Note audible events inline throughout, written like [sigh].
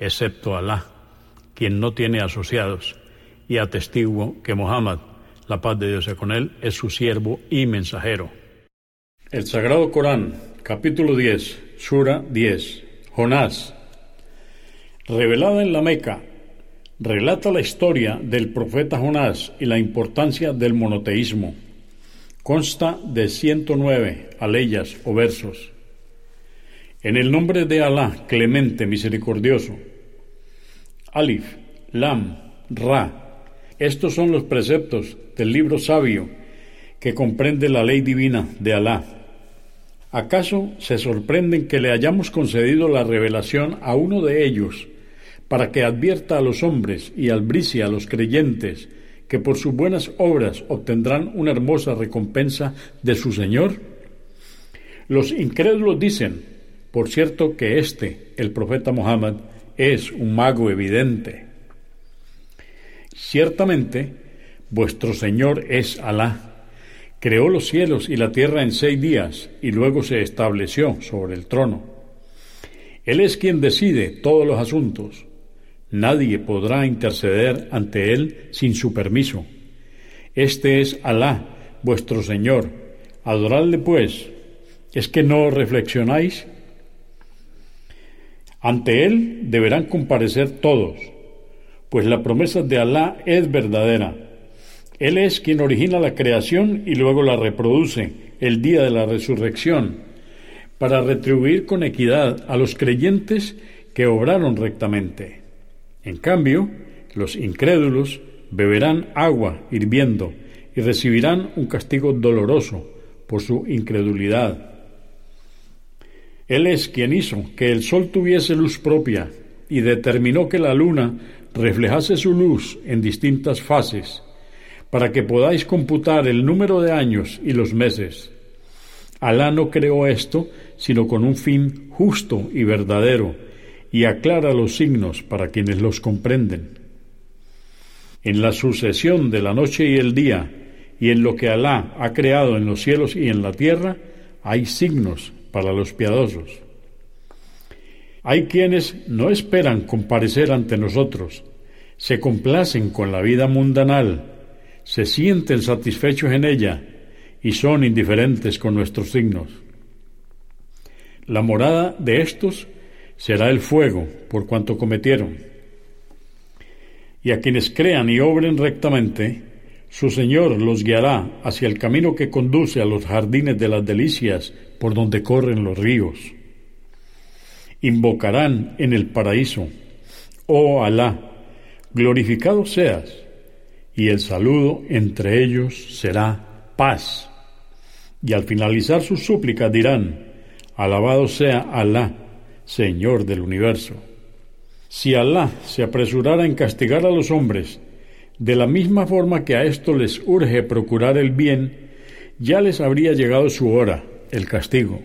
excepto Alá, quien no tiene asociados, y atestiguo que Muhammad, la paz de Dios sea con él, es su siervo y mensajero. El Sagrado Corán, capítulo 10, Sura 10, Jonás, revelada en la Meca, relata la historia del profeta Jonás y la importancia del monoteísmo. Consta de 109 aleyas o versos. En el nombre de Alá, clemente, misericordioso. Alif, Lam, Ra. Estos son los preceptos del libro sabio que comprende la ley divina de Alá. ¿Acaso se sorprenden que le hayamos concedido la revelación a uno de ellos para que advierta a los hombres y albricie a los creyentes que por sus buenas obras obtendrán una hermosa recompensa de su Señor? Los incrédulos dicen, por cierto que este, el profeta Muhammad, es un mago evidente. Ciertamente, vuestro Señor es Alá. Creó los cielos y la tierra en seis días y luego se estableció sobre el trono. Él es quien decide todos los asuntos. Nadie podrá interceder ante Él sin su permiso. Este es Alá, vuestro Señor. Adoradle pues. ¿Es que no reflexionáis? Ante Él deberán comparecer todos, pues la promesa de Alá es verdadera. Él es quien origina la creación y luego la reproduce el día de la resurrección, para retribuir con equidad a los creyentes que obraron rectamente. En cambio, los incrédulos beberán agua hirviendo y recibirán un castigo doloroso por su incredulidad. Él es quien hizo que el sol tuviese luz propia y determinó que la luna reflejase su luz en distintas fases, para que podáis computar el número de años y los meses. Alá no creó esto sino con un fin justo y verdadero, y aclara los signos para quienes los comprenden. En la sucesión de la noche y el día, y en lo que Alá ha creado en los cielos y en la tierra, hay signos para los piadosos. Hay quienes no esperan comparecer ante nosotros, se complacen con la vida mundanal, se sienten satisfechos en ella y son indiferentes con nuestros signos. La morada de estos será el fuego por cuanto cometieron. Y a quienes crean y obren rectamente, su Señor los guiará hacia el camino que conduce a los jardines de las delicias por donde corren los ríos. Invocarán en el paraíso, oh Alá, glorificado seas, y el saludo entre ellos será paz. Y al finalizar sus súplicas dirán, alabado sea Alá, Señor del universo. Si Alá se apresurara en castigar a los hombres, de la misma forma que a esto les urge procurar el bien, ya les habría llegado su hora, el castigo.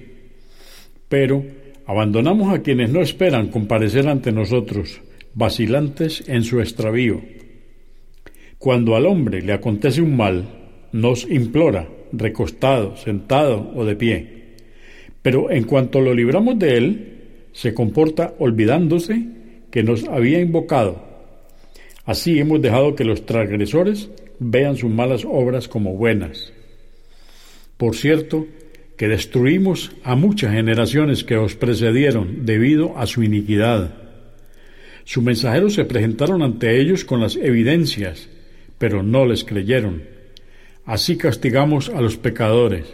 Pero abandonamos a quienes no esperan comparecer ante nosotros, vacilantes en su extravío. Cuando al hombre le acontece un mal, nos implora, recostado, sentado o de pie. Pero en cuanto lo libramos de él, se comporta olvidándose que nos había invocado Así hemos dejado que los transgresores vean sus malas obras como buenas. Por cierto, que destruimos a muchas generaciones que os precedieron debido a su iniquidad. Sus mensajeros se presentaron ante ellos con las evidencias, pero no les creyeron. Así castigamos a los pecadores.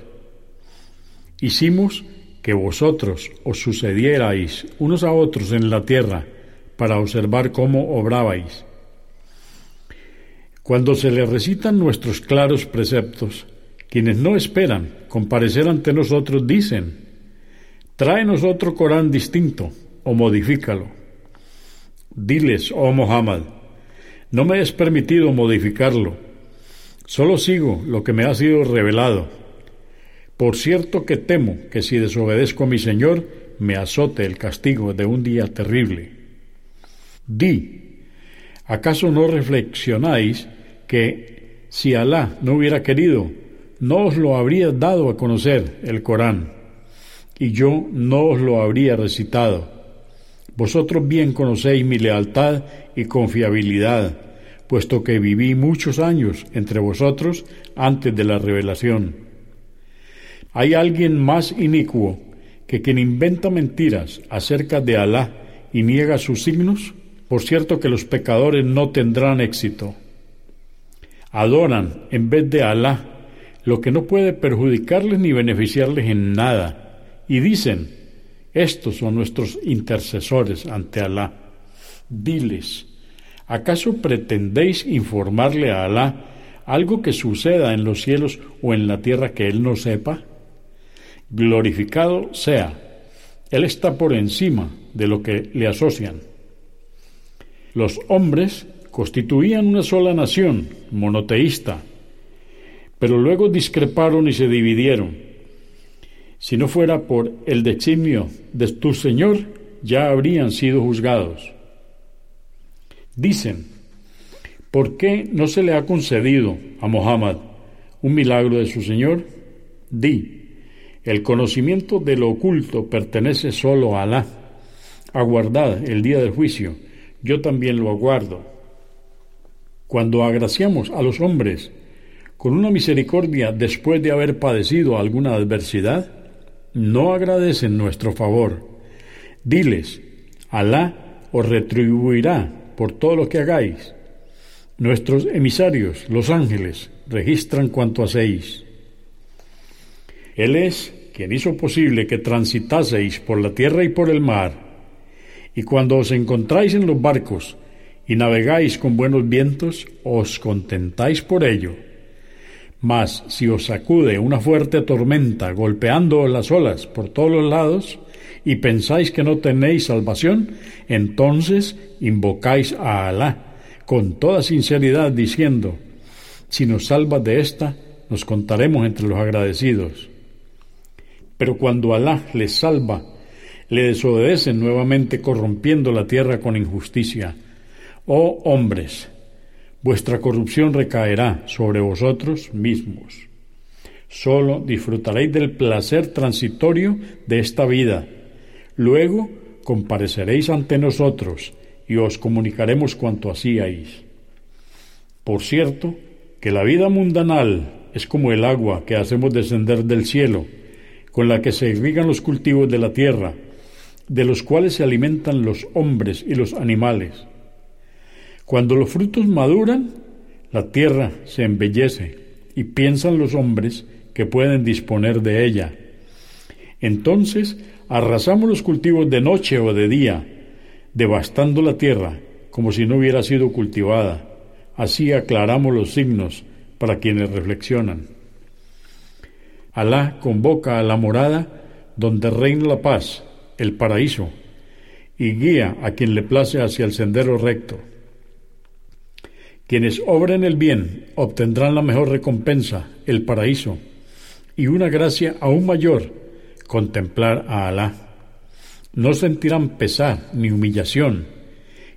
Hicimos que vosotros os sucedierais unos a otros en la tierra para observar cómo obrabais. Cuando se les recitan nuestros claros preceptos, quienes no esperan comparecer ante nosotros dicen, tráenos otro Corán distinto o modifícalo. Diles, oh Muhammad, no me es permitido modificarlo, solo sigo lo que me ha sido revelado. Por cierto que temo que si desobedezco a mi Señor, me azote el castigo de un día terrible. Di, ¿acaso no reflexionáis que si Alá no hubiera querido, no os lo habría dado a conocer el Corán, y yo no os lo habría recitado? Vosotros bien conocéis mi lealtad y confiabilidad, puesto que viví muchos años entre vosotros antes de la revelación. ¿Hay alguien más inicuo que quien inventa mentiras acerca de Alá y niega sus signos? Por cierto que los pecadores no tendrán éxito. Adoran en vez de Alá lo que no puede perjudicarles ni beneficiarles en nada, y dicen, estos son nuestros intercesores ante Alá. Diles, ¿acaso pretendéis informarle a Alá algo que suceda en los cielos o en la tierra que Él no sepa? Glorificado sea, Él está por encima de lo que le asocian. Los hombres constituían una sola nación, monoteísta, pero luego discreparon y se dividieron si no fuera por el designio de tu Señor, ya habrían sido juzgados. Dicen, ¿por qué no se le ha concedido a Mohammed un milagro de su Señor? Di, el conocimiento de lo oculto pertenece solo a Alá. Aguardad el día del juicio, yo también lo aguardo. Cuando agraciamos a los hombres con una misericordia después de haber padecido alguna adversidad, no agradecen nuestro favor. Diles, Alá os retribuirá por todo lo que hagáis. Nuestros emisarios, los ángeles, registran cuanto hacéis. Él es quien hizo posible que transitaseis por la tierra y por el mar, y cuando os encontráis en los barcos y navegáis con buenos vientos, os contentáis por ello mas si os sacude una fuerte tormenta golpeando las olas por todos los lados, y pensáis que no tenéis salvación, entonces invocáis a Alá con toda sinceridad diciendo, si nos salvas de esta, nos contaremos entre los agradecidos. Pero cuando Alá les salva, le desobedecen nuevamente corrompiendo la tierra con injusticia. Oh hombres, vuestra corrupción recaerá sobre vosotros mismos. Solo disfrutaréis del placer transitorio de esta vida. Luego compareceréis ante nosotros y os comunicaremos cuanto hacíais. Por cierto, que la vida mundanal es como el agua que hacemos descender del cielo, con la que se irrigan los cultivos de la tierra, de los cuales se alimentan los hombres y los animales cuando los frutos maduran, la tierra se embellece y piensan los hombres que pueden disponer de ella. Entonces arrasamos los cultivos de noche o de día, devastando la tierra como si no hubiera sido cultivada. Así aclaramos los signos para quienes reflexionan. Alá convoca a la morada donde reina la paz, el paraíso, y guía a quien le place hacia el sendero recto. Quienes obren el bien obtendrán la mejor recompensa, el paraíso, y una gracia aún mayor, contemplar a Alá. No sentirán pesar ni humillación,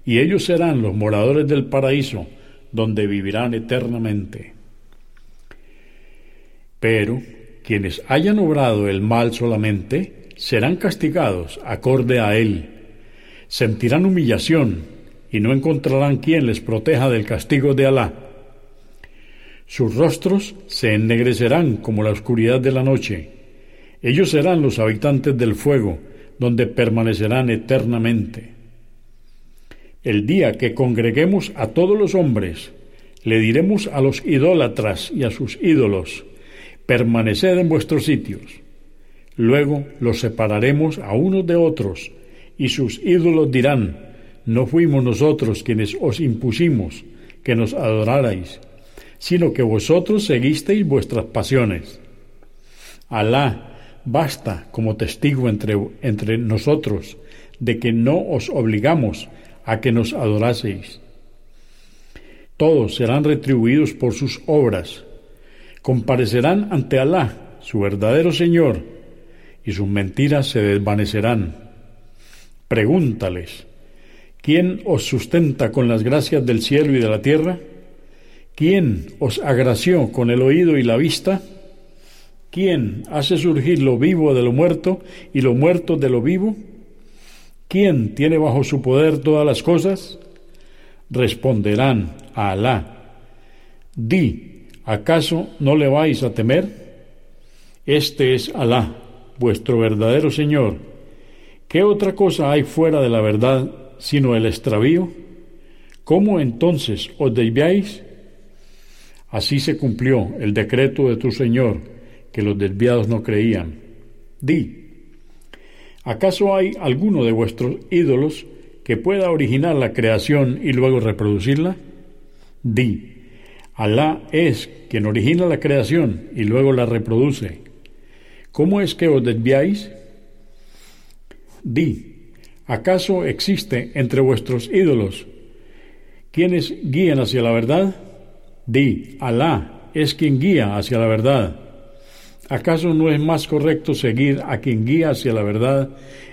y ellos serán los moradores del paraíso, donde vivirán eternamente. Pero quienes hayan obrado el mal solamente serán castigados acorde a él, sentirán humillación y no encontrarán quien les proteja del castigo de Alá. Sus rostros se ennegrecerán como la oscuridad de la noche. Ellos serán los habitantes del fuego, donde permanecerán eternamente. El día que congreguemos a todos los hombres, le diremos a los idólatras y a sus ídolos, permaneced en vuestros sitios. Luego los separaremos a unos de otros, y sus ídolos dirán, no fuimos nosotros quienes os impusimos que nos adorarais, sino que vosotros seguisteis vuestras pasiones. Alá basta como testigo entre, entre nosotros de que no os obligamos a que nos adoraseis. Todos serán retribuidos por sus obras, comparecerán ante Alá, su verdadero Señor, y sus mentiras se desvanecerán. Pregúntales, ¿quién os sustenta con las gracias del cielo y de la tierra? ¿Quién os agració con el oído y la vista? ¿Quién hace surgir lo vivo de lo muerto y lo muerto de lo vivo? ¿Quién tiene bajo su poder todas las cosas? Responderán a Alá. Di, ¿acaso no le vais a temer? Este es Alá, vuestro verdadero Señor. ¿Qué otra cosa hay fuera de la verdad sino el extravío? ¿Cómo entonces os desviáis? Así se cumplió el decreto de tu Señor, que los desviados no creían. Di, ¿Acaso hay alguno de vuestros ídolos que pueda originar la creación y luego reproducirla? Di, Alá es quien origina la creación y luego la reproduce. ¿Cómo es que os desviáis? Di, ¿acaso existe entre vuestros ídolos quienes guían hacia la verdad? Di, Alá es quien guía hacia la verdad. ¿Acaso no es más correcto seguir a quien guía hacia la verdad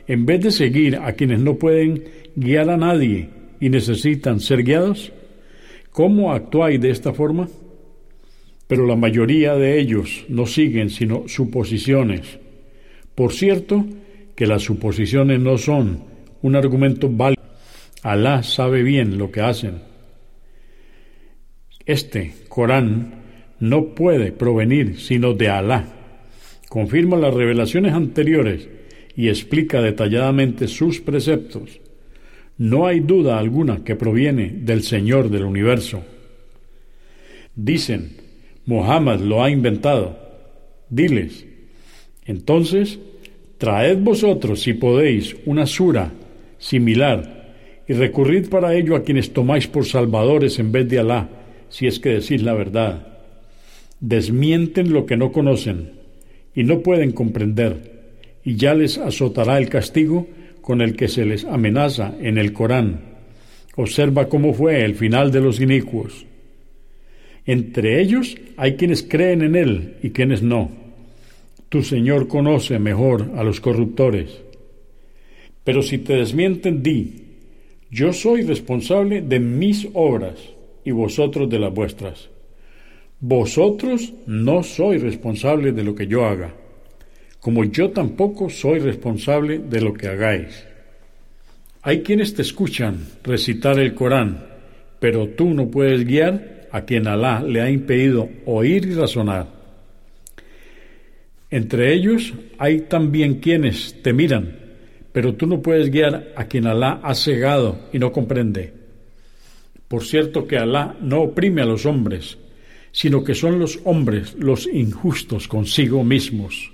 en vez de seguir a quienes no pueden guiar a nadie y necesitan ser guiados? ¿Cómo actuáis de esta forma? Pero la mayoría de ellos no siguen sino suposiciones. Por cierto, que las suposiciones no son un argumento válido. Alá sabe bien lo que hacen. Este Corán no puede provenir sino de Alá confirma las revelaciones anteriores y explica detalladamente sus preceptos, no hay duda alguna que proviene del Señor del universo. Dicen, Muhammad lo ha inventado. Diles, entonces, traed vosotros, si podéis, una sura similar y recurrid para ello a quienes tomáis por salvadores en vez de Alá, si es que decís la verdad. Desmienten lo que no conocen y no pueden comprender, y ya les azotará el castigo con el que se les amenaza en el Corán. Observa cómo fue el final de los inicuos. Entre ellos hay quienes creen en Él y quienes no. Tu Señor conoce mejor a los corruptores. Pero si te desmienten, di, yo soy responsable de mis obras y vosotros de las vuestras. Vosotros no sois responsable de lo que yo haga, como yo tampoco soy responsable de lo que hagáis. Hay quienes te escuchan recitar el Corán, pero tú no puedes guiar a quien Alá le ha impedido oír y razonar. Entre ellos hay también quienes te miran, pero tú no puedes guiar a quien Alá ha cegado y no comprende. Por cierto que Alá no oprime a los hombres, sino que son los hombres los injustos consigo mismos.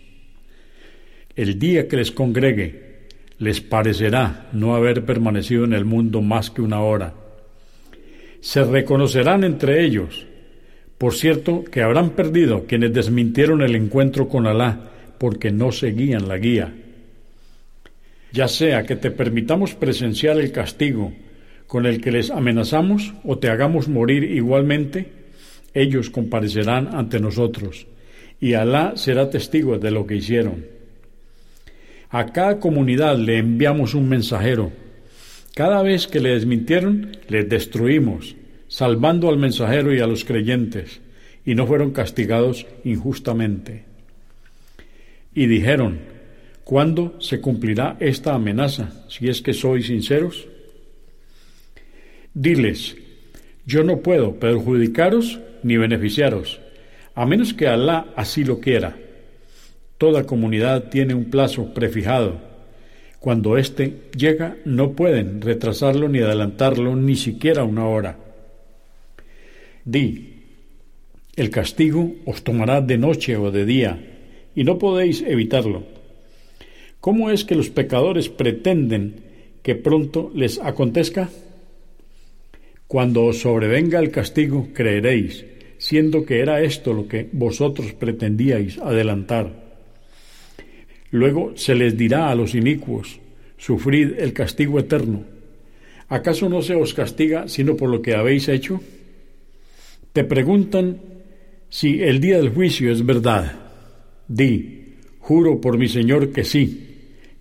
El día que les congregue, les parecerá no haber permanecido en el mundo más que una hora. Se reconocerán entre ellos. Por cierto, que habrán perdido quienes desmintieron el encuentro con Alá porque no seguían la guía. Ya sea que te permitamos presenciar el castigo con el que les amenazamos o te hagamos morir igualmente, ellos comparecerán ante nosotros, y Alá será testigo de lo que hicieron. A cada comunidad le enviamos un mensajero. Cada vez que le desmintieron, les destruimos, salvando al mensajero y a los creyentes, y no fueron castigados injustamente. Y dijeron, ¿cuándo se cumplirá esta amenaza, si es que sois sinceros? Diles, yo no puedo perjudicaros ni beneficiaros, a menos que Alá así lo quiera. Toda comunidad tiene un plazo prefijado. Cuando éste llega, no pueden retrasarlo ni adelantarlo ni siquiera una hora. Di, el castigo os tomará de noche o de día, y no podéis evitarlo. ¿Cómo es que los pecadores pretenden que pronto les acontezca? Cuando os sobrevenga el castigo, creeréis, siendo que era esto lo que vosotros pretendíais adelantar. Luego se les dirá a los inicuos, sufrid el castigo eterno. ¿Acaso no se os castiga sino por lo que habéis hecho? Te preguntan si el día del juicio es verdad. Di, juro por mi Señor que sí,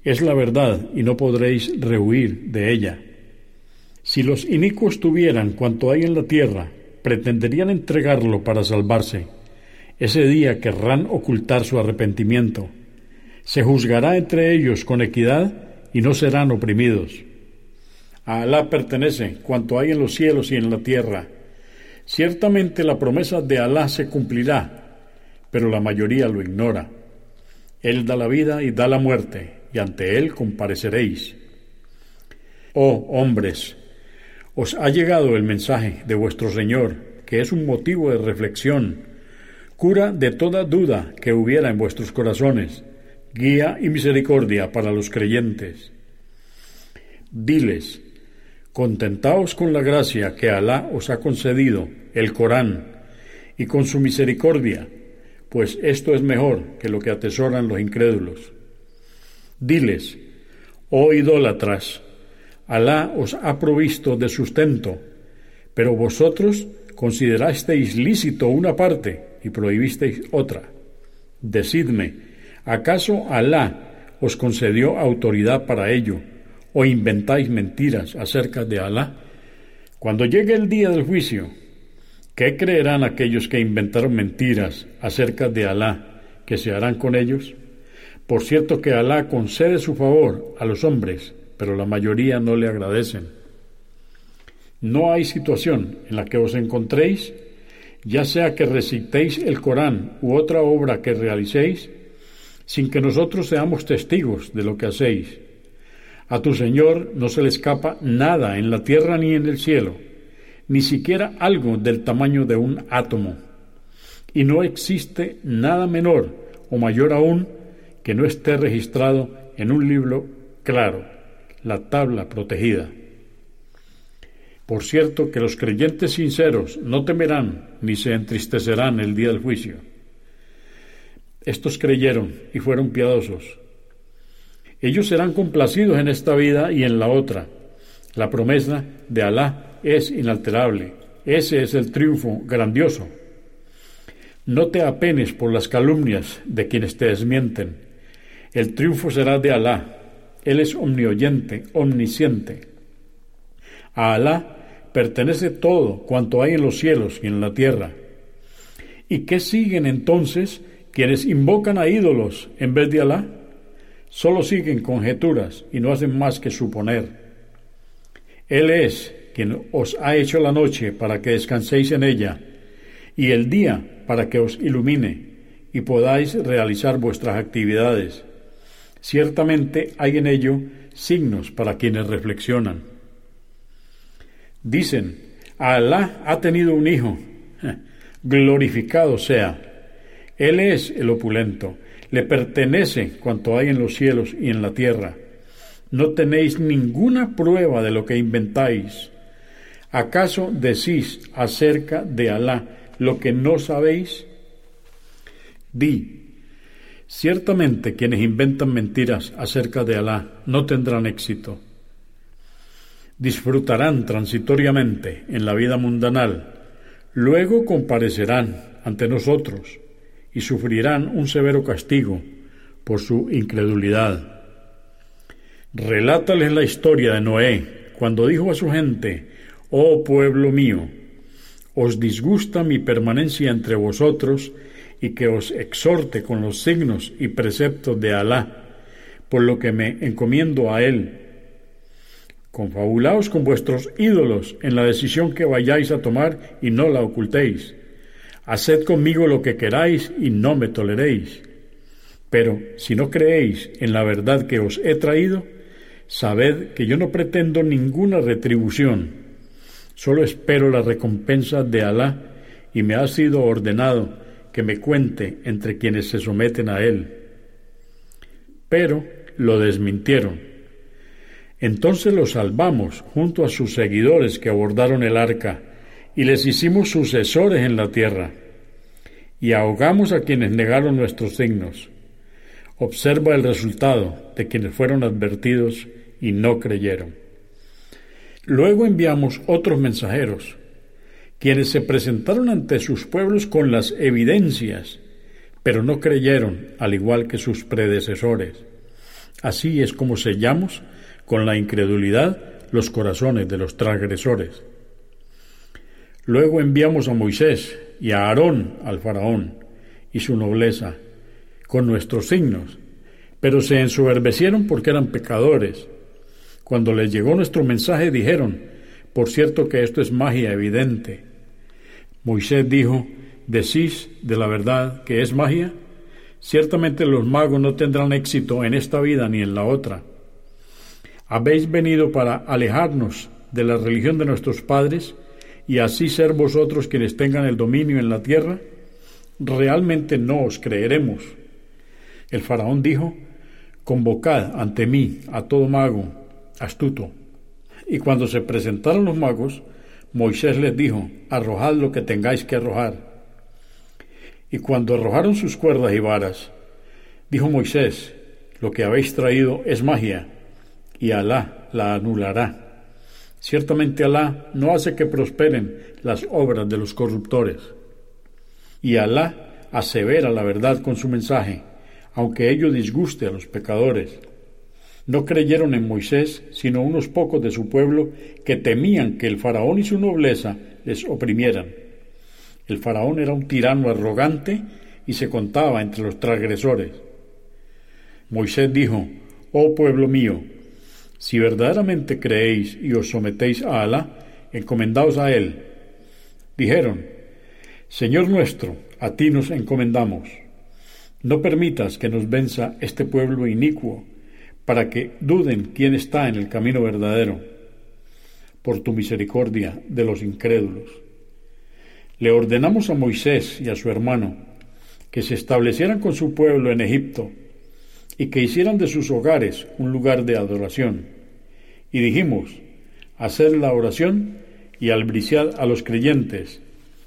es la verdad y no podréis rehuir de ella. Si los inicuos tuvieran cuanto hay en la tierra, pretenderían entregarlo para salvarse. Ese día querrán ocultar su arrepentimiento se juzgará entre ellos con equidad y no serán oprimidos. A Alá pertenece cuanto hay en los cielos y en la tierra. Ciertamente la promesa de Alá se cumplirá, pero la mayoría lo ignora. Él da la vida y da la muerte, y ante Él compareceréis. Oh hombres, os ha llegado el mensaje de vuestro Señor, que es un motivo de reflexión, cura de toda duda que hubiera en vuestros corazones guía y misericordia para los creyentes. Diles, contentaos con la gracia que Alá os ha concedido, el Corán, y con su misericordia, pues esto es mejor que lo que atesoran los incrédulos. Diles, oh idólatras, Alá os ha provisto de sustento, pero vosotros considerasteis lícito una parte y prohibisteis otra. Decidme, ¿Acaso Alá os concedió autoridad para ello? ¿O inventáis mentiras acerca de Alá? Cuando llegue el día del juicio, ¿qué creerán aquellos que inventaron mentiras acerca de Alá que se harán con ellos? Por cierto que Alá concede su favor a los hombres, pero la mayoría no le agradecen. No hay situación en la que os encontréis, ya sea que recitéis el Corán u otra obra que realicéis, sin que nosotros seamos testigos de lo que hacéis. A tu Señor no se le escapa nada en la tierra ni en el cielo, ni siquiera algo del tamaño de un átomo. Y no existe nada menor o mayor aún que no esté registrado en un libro claro, la tabla protegida. Por cierto que los creyentes sinceros no temerán ni se entristecerán el día del juicio estos creyeron y fueron piadosos. Ellos serán complacidos en esta vida y en la otra. La promesa de Alá es inalterable. Ese es el triunfo grandioso. No te apenes por las calumnias de quienes te desmienten. El triunfo será de Alá. Él es omnioyente, omnisciente. A Alá pertenece todo cuanto hay en los cielos y en la tierra. ¿Y qué siguen entonces quienes invocan a ídolos en vez de Alá solo siguen conjeturas y no hacen más que suponer. Él es quien os ha hecho la noche para que descanséis en ella y el día para que os ilumine y podáis realizar vuestras actividades. Ciertamente hay en ello signos para quienes reflexionan. Dicen, Alá ha tenido un hijo, [laughs] glorificado sea. Él es el opulento, le pertenece cuanto hay en los cielos y en la tierra. No tenéis ninguna prueba de lo que inventáis. ¿Acaso decís acerca de Alá lo que no sabéis? Di, ciertamente quienes inventan mentiras acerca de Alá no tendrán éxito. Disfrutarán transitoriamente en la vida mundanal, luego comparecerán ante nosotros y sufrirán un severo castigo por su incredulidad. Relátales la historia de Noé cuando dijo a su gente, Oh pueblo mío, os disgusta mi permanencia entre vosotros y que os exhorte con los signos y preceptos de Alá, por lo que me encomiendo a Él. Confabulaos con vuestros ídolos en la decisión que vayáis a tomar y no la ocultéis Haced conmigo lo que queráis y no me toleréis. Pero si no creéis en la verdad que os he traído, sabed que yo no pretendo ninguna retribución, solo espero la recompensa de Alá y me ha sido ordenado que me cuente entre quienes se someten a él. Pero lo desmintieron. Entonces lo salvamos junto a sus seguidores que abordaron el arca y les hicimos sucesores en la tierra y ahogamos a quienes negaron nuestros signos. Observa el resultado de quienes fueron advertidos y no creyeron. Luego enviamos otros mensajeros, quienes se presentaron ante sus pueblos con las evidencias, pero no creyeron, al igual que sus predecesores. Así es como sellamos con la incredulidad los corazones de los transgresores. Luego enviamos a Moisés y a Aarón al faraón y su nobleza con nuestros signos, pero se ensoberbecieron porque eran pecadores. Cuando les llegó nuestro mensaje dijeron, por cierto que esto es magia evidente. Moisés dijo, ¿decís de la verdad que es magia? Ciertamente los magos no tendrán éxito en esta vida ni en la otra. ¿Habéis venido para alejarnos de la religión de nuestros padres y así ser vosotros quienes tengan el dominio en la tierra? Realmente no os creeremos. El faraón dijo, Convocad ante mí a todo mago astuto. Y cuando se presentaron los magos, Moisés les dijo, arrojad lo que tengáis que arrojar. Y cuando arrojaron sus cuerdas y varas, dijo Moisés, lo que habéis traído es magia, y Alá la anulará. Ciertamente Alá no hace que prosperen las obras de los corruptores. Y Alá asevera la verdad con su mensaje, aunque ello disguste a los pecadores. No creyeron en Moisés, sino unos pocos de su pueblo que temían que el faraón y su nobleza les oprimieran. El faraón era un tirano arrogante y se contaba entre los transgresores. Moisés dijo, Oh pueblo mío, si verdaderamente creéis y os sometéis a Alá, encomendaos a Él. Dijeron, Señor nuestro, a ti nos encomendamos. No permitas que nos venza este pueblo inicuo, para que duden quién está en el camino verdadero, por tu misericordia de los incrédulos. Le ordenamos a Moisés y a su hermano que se establecieran con su pueblo en Egipto y que hicieran de sus hogares un lugar de adoración. Y dijimos, hacer la oración y albriciar a los creyentes,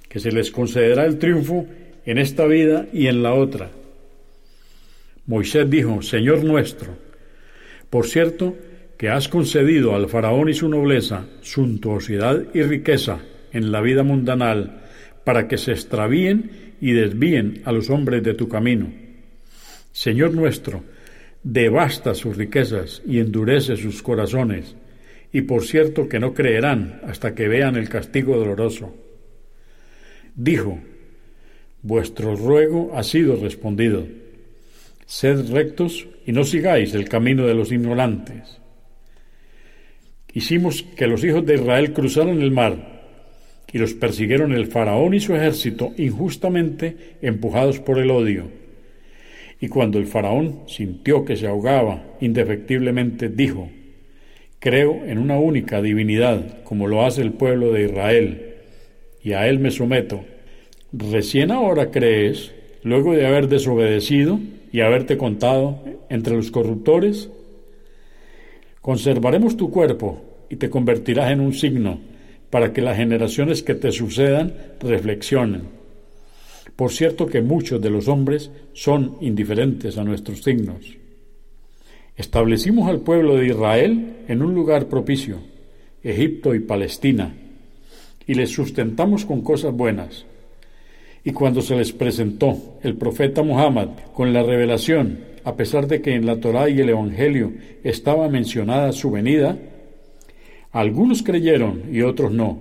que se les concederá el triunfo en esta vida y en la otra. Moisés dijo, Señor nuestro, por cierto, que has concedido al faraón y su nobleza suntuosidad y riqueza en la vida mundanal, para que se extravíen y desvíen a los hombres de tu camino. Señor nuestro, devasta sus riquezas y endurece sus corazones, y por cierto que no creerán hasta que vean el castigo doloroso. Dijo, Vuestro ruego ha sido respondido Sed rectos y no sigáis el camino de los ignorantes. Hicimos que los hijos de Israel cruzaran el mar y los persiguieron el faraón y su ejército injustamente empujados por el odio. Y cuando el faraón sintió que se ahogaba indefectiblemente, dijo, Creo en una única divinidad, como lo hace el pueblo de Israel, y a él me someto. ¿Recién ahora crees, luego de haber desobedecido, y haberte contado entre los corruptores? Conservaremos tu cuerpo y te convertirás en un signo para que las generaciones que te sucedan reflexionen. Por cierto que muchos de los hombres son indiferentes a nuestros signos. Establecimos al pueblo de Israel en un lugar propicio, Egipto y Palestina, y les sustentamos con cosas buenas y cuando se les presentó el profeta Muhammad con la revelación, a pesar de que en la Torá y el Evangelio estaba mencionada su venida, algunos creyeron y otros no.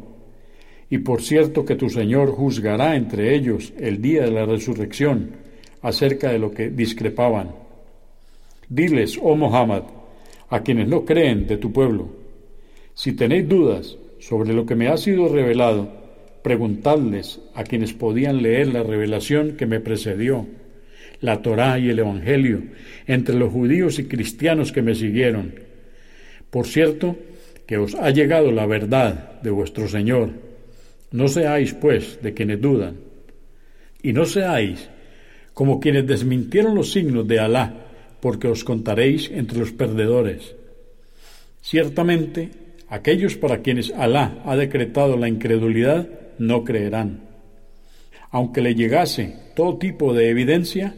Y por cierto que tu Señor juzgará entre ellos el día de la resurrección acerca de lo que discrepaban. Diles, oh Muhammad, a quienes no creen de tu pueblo, si tenéis dudas sobre lo que me ha sido revelado, preguntadles a quienes podían leer la revelación que me precedió, la Torá y el Evangelio, entre los judíos y cristianos que me siguieron. Por cierto, que os ha llegado la verdad de vuestro Señor. No seáis, pues, de quienes dudan. Y no seáis como quienes desmintieron los signos de Alá, porque os contaréis entre los perdedores. Ciertamente, aquellos para quienes Alá ha decretado la incredulidad no creerán. Aunque le llegase todo tipo de evidencia,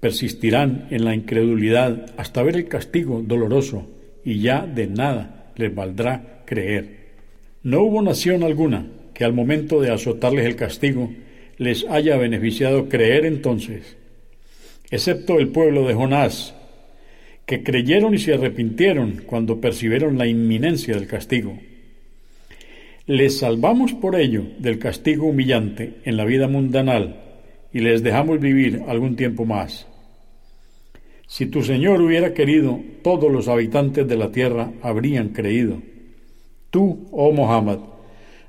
persistirán en la incredulidad hasta ver el castigo doloroso y ya de nada les valdrá creer. No hubo nación alguna que al momento de azotarles el castigo les haya beneficiado creer entonces, excepto el pueblo de Jonás, que creyeron y se arrepintieron cuando percibieron la inminencia del castigo. Les salvamos por ello del castigo humillante en la vida mundanal y les dejamos vivir algún tiempo más. Si tu Señor hubiera querido, todos los habitantes de la tierra habrían creído. Tú, oh Muhammad,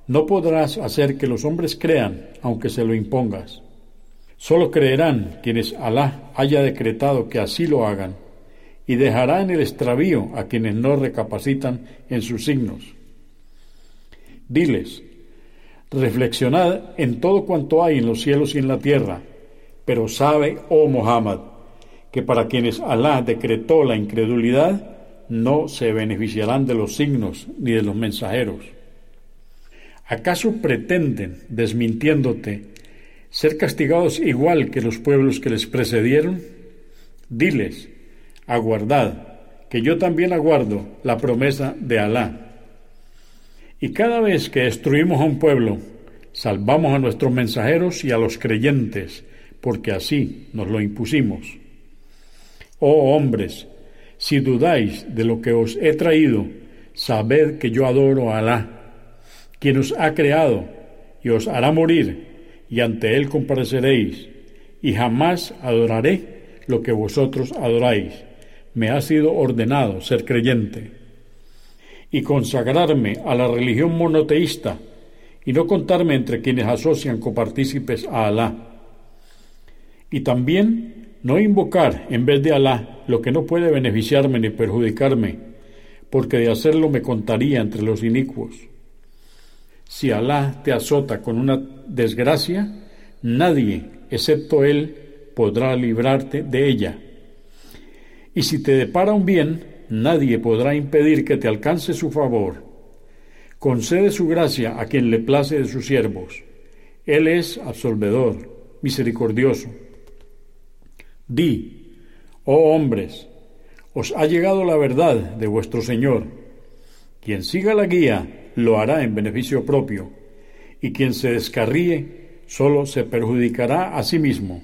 no podrás hacer que los hombres crean, aunque se lo impongas. Solo creerán quienes Alá haya decretado que así lo hagan, y dejará en el extravío a quienes no recapacitan en sus signos. Diles, reflexionad en todo cuanto hay en los cielos y en la tierra, pero sabe, oh Muhammad, que para quienes Alá decretó la incredulidad, no se beneficiarán de los signos ni de los mensajeros. ¿Acaso pretenden, desmintiéndote, ser castigados igual que los pueblos que les precedieron? Diles, aguardad, que yo también aguardo la promesa de Alá. Y cada vez que destruimos a un pueblo, salvamos a nuestros mensajeros y a los creyentes, porque así nos lo impusimos. Oh hombres, si dudáis de lo que os he traído, sabed que yo adoro a Alá quien os ha creado y os hará morir, y ante él compareceréis, y jamás adoraré lo que vosotros adoráis. Me ha sido ordenado ser creyente y consagrarme a la religión monoteísta y no contarme entre quienes asocian copartícipes a Alá. Y también no invocar en vez de Alá lo que no puede beneficiarme ni perjudicarme, porque de hacerlo me contaría entre los inicuos. Si Alá te azota con una desgracia, nadie, excepto Él, podrá librarte de ella. Y si te depara un bien, nadie podrá impedir que te alcance su favor. Concede su gracia a quien le place de sus siervos. Él es absolvedor, misericordioso. Di, oh hombres, os ha llegado la verdad de vuestro Señor. Quien siga la guía lo hará en beneficio propio, y quien se descarríe solo se perjudicará a sí mismo.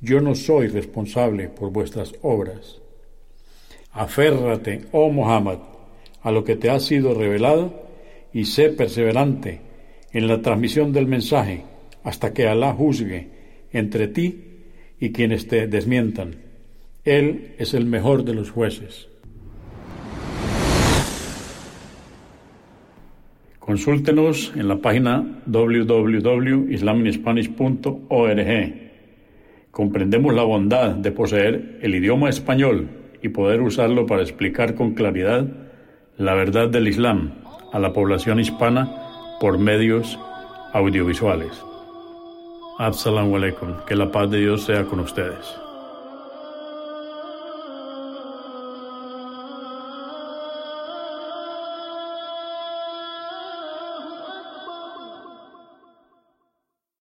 Yo no soy responsable por vuestras obras. Aférrate, oh Muhammad, a lo que te ha sido revelado y sé perseverante en la transmisión del mensaje hasta que Alá juzgue entre ti y quienes te desmientan. Él es el mejor de los jueces. Consúltenos en la página www.islaminspanish.org. Comprendemos la bondad de poseer el idioma español y poder usarlo para explicar con claridad la verdad del Islam a la población hispana por medios audiovisuales. Assalamu alaikum. Que la paz de Dios sea con ustedes.